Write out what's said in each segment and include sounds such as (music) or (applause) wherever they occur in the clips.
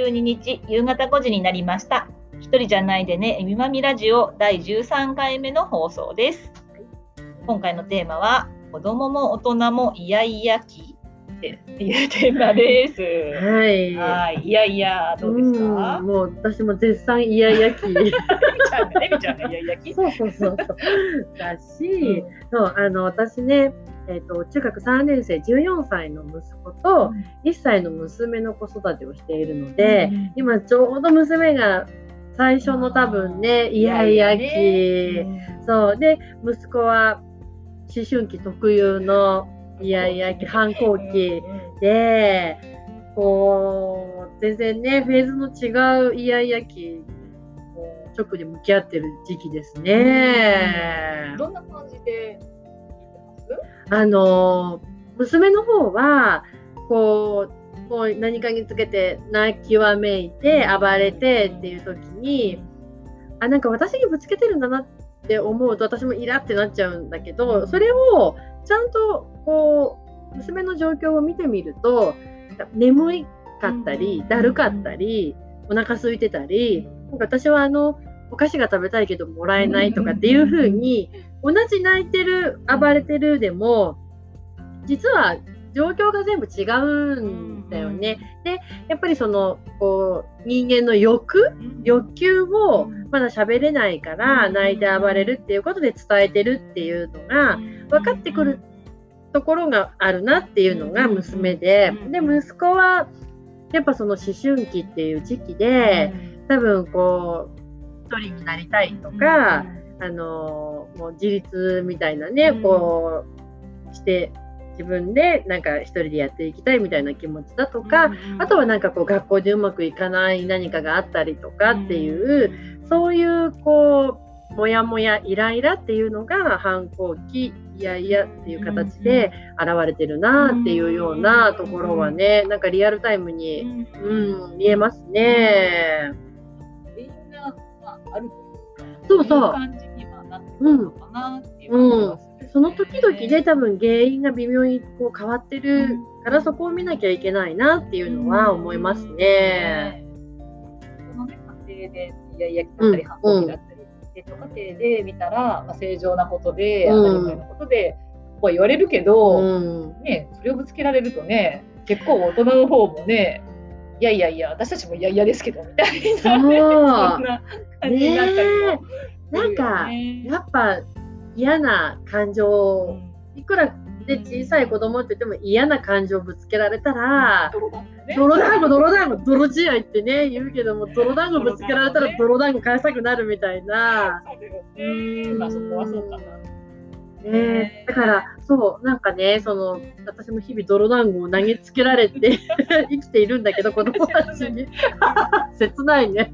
12日夕方5時になりました。一人じゃないでね、えみまみラジオ第13回目の放送です。今回のテーマは、子供も大人もイヤイヤ期っていうテーマです。はい。はい、いやいや、どうですか？んもう私も絶賛イヤイヤ期。エミちゃんが、エミちゃんがイヤイヤ期そうそうそうそう。だし、うんそうあの私ね、えっと中学3年生14歳の息子と1歳の娘の子育てをしているので、今ちょうど娘が最初の多分ねイヤイヤ期、そう。で息子は思春期特有のイヤイヤ期反抗期でこう全然ねフェーズの違うイヤイヤ期直で向き合ってる時期ですね。どんな感じであの娘の方はこうもう何かにつけて泣きわめいて暴れてっていう時にあなんか私にぶつけてるんだなって思うと私もイラってなっちゃうんだけどそれをちゃんとこう娘の状況を見てみると眠いかったりだるかったりお腹空いてたりなんか私はあのお菓子が食べたいけどもらえないとかっていう風に同じ泣いてる暴れてるでも実は状況が全部違うんだよね。でやっぱりそのこう人間の欲欲求をまだ喋れないから泣いて暴れるっていうことで伝えてるっていうのが分かってくるところがあるなっていうのが娘で。で息子はやっぱその思春期っていう時期で多分こう一人になりたいとか、あのもう自立みたいなね、うん。こうして自分でなんか一人でやっていきたいみたいな気持ちだとか、あとはなんかこう学校でうまくいかない何かがあったりとかっていう、そういうこうモヤモヤイライラっていうのが反抗期いやいやっていう形で現れてるなっていうようなところはねなんかリアルタイムに、うん、見えますね。みんな、まあ、あるそうそうのかなっていう感じがするその時々で多分原因が微妙にこう変わってるからそこを見なきゃいけないなっていうのは思いますね。そのね、家庭でイヤイヤ期だったり、反抗期だったり、で家庭で見たら、まあ、正常なことで、うん。当たり前のことで、こう言われるけど、うん。ね、それをぶつけられるとね、結構大人の方もね、いやいやいや、私たちもいやいやですけど、みたいな、ね、(laughs) そんな感じになったりもなんかやっぱ嫌な感情いくらで小さい子供って言っても嫌な感情ぶつけられたら泥団子ね。泥団子泥団子泥試合ってね言うけども泥団子ぶつけられたら泥団子返したくなるみたいな。そうだよね。まあそこはそうかな。ね、だからそうなんかねその私も日々泥団子を投げつけられて (laughs) 生きているんだけど子供たちに切ないね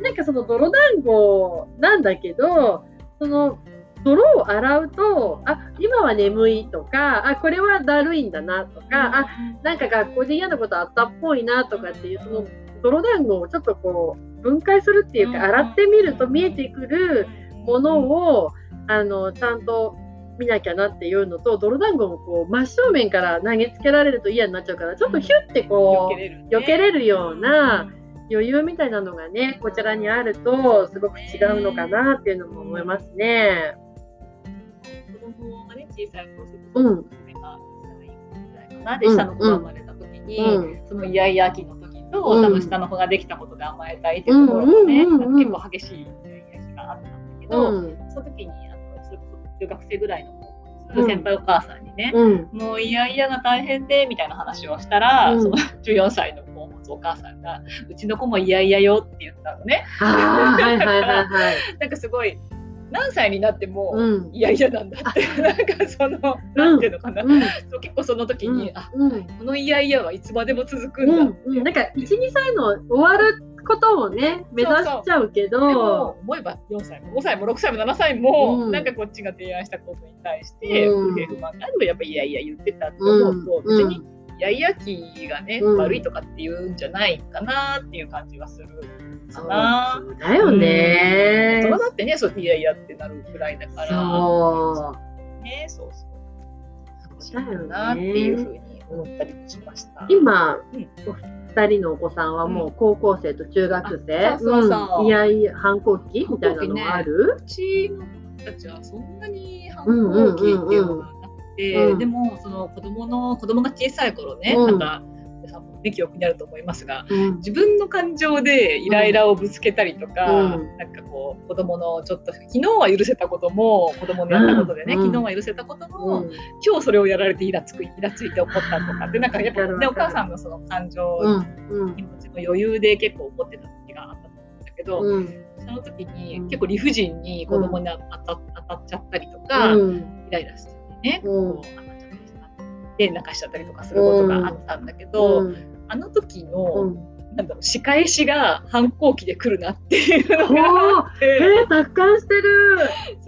なんかその泥団子なんだけどその泥を洗うとあ今は眠いとかあこれはだるいんだなとかあなんか学校で嫌なことあったっぽいなとかっていうその泥団子をちょっとこう分解するっていうか洗ってみると見えてくるものをあのちゃんと見なきゃなっていうのと泥団子もこう真正面から投げつけられると嫌になっちゃうからちょっとヒュッてこう避けれるね。避けれるような余裕みたいなのがねこちらにあるとすごく違うのかなっていうのも思いますね。子供がね、小さい頃娘が1歳ぐらいかな。で、下の子が生まれた時に、うん。そのイヤイヤ期の時と、うん。多分下の子ができたことで甘えたいっていうところがね、うんうんうんうん。結構激しい日があったんだけど、うん。その時にあのそれこそ中学生ぐらいの子うん。先輩お母さんにね、うん。もういやいやが大変でみたいな話をしたら、うん。その (laughs) 14歳の子を持つお母さんがうちの子もいやいやよって言ったのね。はいはいはいはい。(laughs) なんかすごい何歳になっても、うん。いやいやなんだってなんかそのなんていうのかな、うん。そう結構その時に、あうん。このいやいやはいつまでも続くんだうん、なんか12歳の終わることをね目指しちゃうけど。でも思えば4歳も5歳も6歳も7歳も、うん。なんかこっちが提案したことに対してうん。不平不満があるとやっぱいやいや言ってたと思うと、うん。別にいやいや期がね、うん。悪いとかっていうんじゃないかなっていう感じはするかな。そうだよね。大人だってねそういやいやってなるくらいだから。そねそうそう。そうだよね。なっていうふうに思ったりもしました。う今、うんお二人のお子さんはもう高校生と中学生、あそうそういやいや反抗期？みたいなのがある、うちの子たちはそんなに反抗期っていうのがなくて、うんうんうん。でもその子供の子供が小さい頃ね、うん。なんか皆さんもね記憶にあると思いますがうん。自分の感情でイライラをぶつけたりとか、うん。なんかこう子供のちょっと昨日は許せたことも子供のやったことでね、うん。昨日は許せたことも、うん。今日それをやられてイラつくイラついて怒ったとかってなんかやっぱねお母さんのその感情、気持ちの余裕で結構怒ってた時があったと思うんだけど、うん。その時にうん。結構理不尽に子供に当た,、当たっちゃったりとか、うん。イライラしてね、うん。こうで泣かしちゃったりとかすることがあったんだけど、うんあの時うの、ん。なんだろう仕返しが反抗期で来るなっていうのおがあーって、えー、達観してる。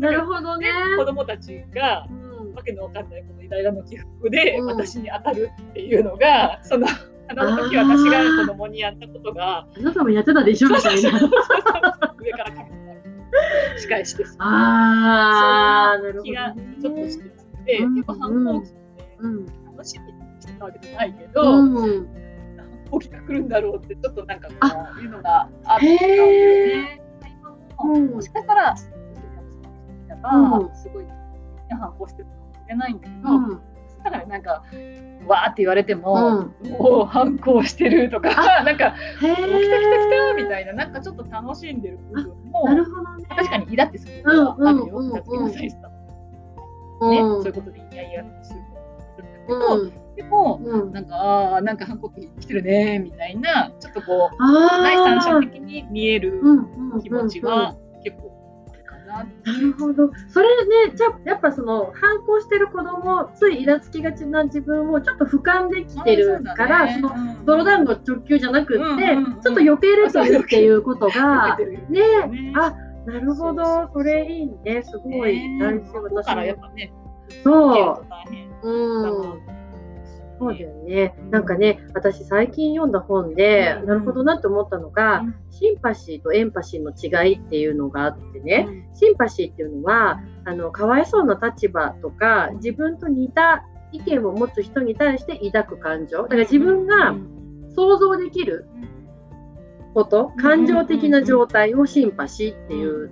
なるほどね。ら子供たちがうん。わけのわかんないこのイライラの起伏でうん。私に当たるっていうのが、そのあの時私が子供にやったことがあなたもやってたでしょみたいな。上からかけてた仕返しです。ああ、なるほど、気がね。ちょっとしてて、うん。結構反抗期うん。楽しみにしてたわけじゃないけど、うん。反抗期が来るんだろうってちょっとなんかこういうのがあったんだへよえ。ね。うんもしかしたら、うんすごい反抗してるかもしれないんだけど、うん。そしたらなんかわーって言われても、うんもう反抗してるとか、(laughs) なんか。来た来た来たみたいななんかちょっと楽しんでる部分もなるほどね。確かにイラってすることはあるよ。うんうんうんうんそういうことでイヤイヤすることうん。でもうん。なんかあーなんか反抗期来てるねみたいなちょっとこうああ。第三者的に見えるうんうん。気持ちは結構あるかな。なるほど。それね、じゃあやっぱその反抗してる子供、ついイラつきがちな自分をちょっと俯瞰できてるから、その泥団子直球じゃなくって、うんうんうんちょっと避けれてるっていうことが、ねねあ、なるほど、それいいね、すごい大事、こ私からやっも。ぱね、そう。うん。そうだよね。なんかね、私最近読んだ本で、うん。なるほどなって思ったのが、うん。シンパシーとエンパシーの違いっていうのがあってね、シンパシーっていうのは、あの、かわいそうな立場とか、自分と似た意見を持つ人に対して抱く感情。だから自分が想像できること、うん。感情的な状態をシンパシーっていう、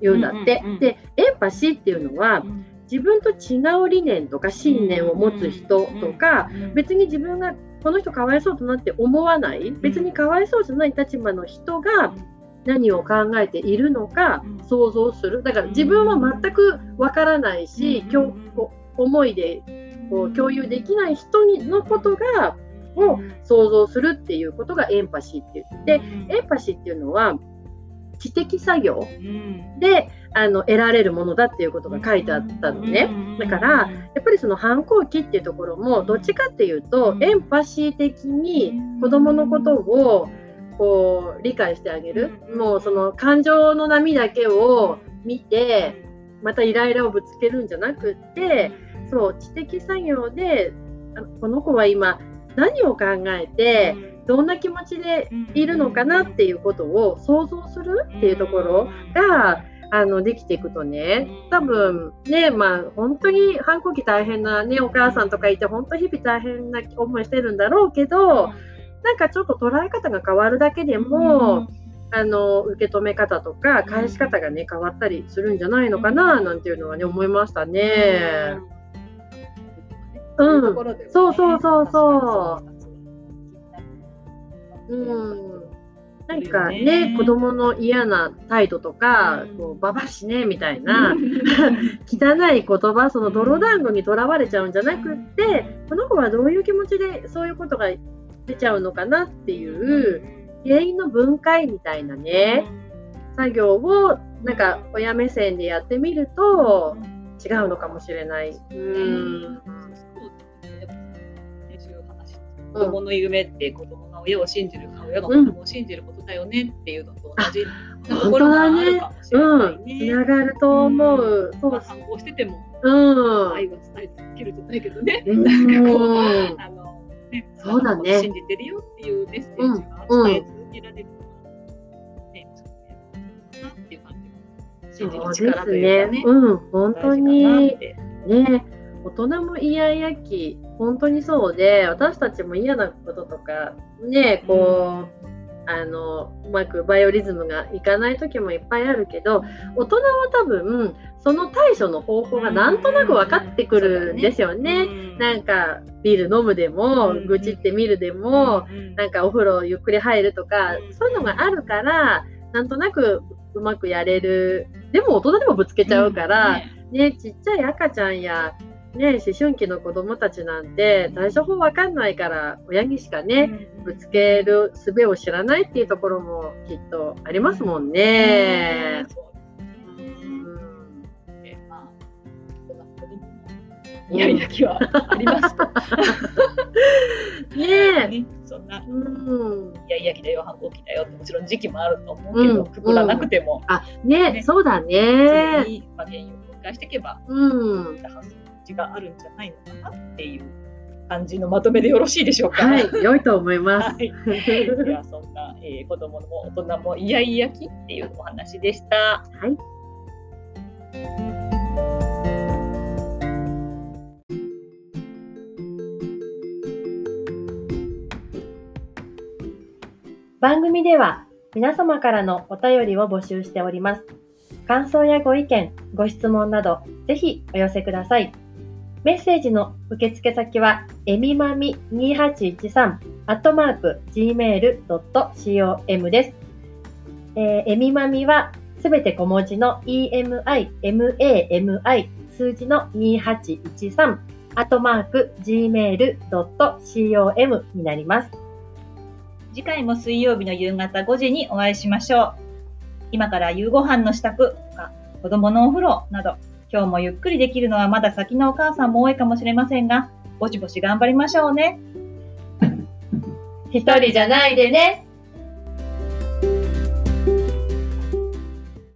言うんだって。うんうんうん。で、エンパシーっていうのは、自分と違う理念とか信念を持つ人とか、別に自分がこの人かわいそうとなって思わない。別にかわいそうじゃない立場の人が何を考えているのかうん。想像する。だから自分は全くわからないし、思いでこう共有できない人にのことがを想像するっていうことがエンパシーって言ってエンパシーっていうのは知的作業であの得られるものだっていうことが書いてあったのね。だからやっぱりその反抗期っていうところもどっちかっていうとエンパシー的に子どものことをこう理解してあげる。もうその感情の波だけを見てまたイライラをぶつけるんじゃなくってそう知的作業であこの子は今何を考えてどんな気持ちでいるのかなっていうことを想像するっていうところがあのできていくとね多分ねまあ本当に反抗期大変な、ね、お母さんとかいて本当日々大変な思いしてるんだろうけどなんかちょっと捉え方が変わるだけでも、あの受け止め方とか返し方がね変わったりするんじゃないのかななんていうのはね思いましたね。うん。そうそうそうそううん。なんかね、子供の嫌な態度とか、うん。こうババしねみたいな (laughs) 汚い言葉、その泥団子にとらわれちゃうんじゃなくって、この子はどういう気持ちでそういうことが出ちゃうのかなっていう原因の分解みたいなね、作業をなんか親目線でやってみると違うのかもしれない。うん。子供の夢って子供が親を信じるか親が子供を信じることだよねっていうのと同じところがあるかもしれうないん。ね。つながると思う。そうまあ反抗しててもうん。愛は伝え続けるじゃないけどね。うんなんかこうあのねそうだね信じてるよっていうメッセージが伝え続けられる。信じるそう力うかね。。ねうん、本当にね、大人もイヤイヤ期、本当にそうで、私たちも嫌なこととか、ね、こう、あの、うまくバイオリズムがいかない時もいっぱいあるけど、大人は多分、その対処の方法がなんとなく分かってくるんですよね。なんか、ビール飲むでもうん、愚痴ってみるでも、なんかお風呂ゆっくり入るとかうん、そういうのがあるから、なんとなくうまくやれる。でも大人でもぶつけちゃうから、ね、ちっちゃい赤ちゃんや、ね、思春期の子供たちなんて対処法わかんないから、親にしかね、ぶつける術を知らないっていうところもきっとありますもんね。いやいや気はありますと。ね。え。(laughs) ね。そんなうん。いやいや期だよ。反抗期だよ。ってもちろん時期もあると思うけど、うん。くくらなくても、あ、ねね。そうだ常ね。にまあ原因を分解していけばうん。発想があるんじゃないのかなっていう感じのまとめでよろしいでしょうか。はい、良いと思います。はい。(laughs) ではそんな、えー子供も大人もイヤイヤ期っていうお話でした。はい。番組では皆様からのお便りを募集しております。感想やご意見、ご質問など、ぜひお寄せください。メッセージの受付先は、えみまみ2813、アットマーク、gmail.com です。えーえみまみはすべて小文字の emi, mami, 数字の2813、アットマーク、gmail.com になります。次回も水曜日の夕方5時にお会いしましょう。今から夕ご飯の支度とか、子供のお風呂など、今日もゆっくりできるのはまだ先のお母さんも多いかもしれませんが、ぼちぼち頑張りましょうね。(laughs) 一人じゃないでね。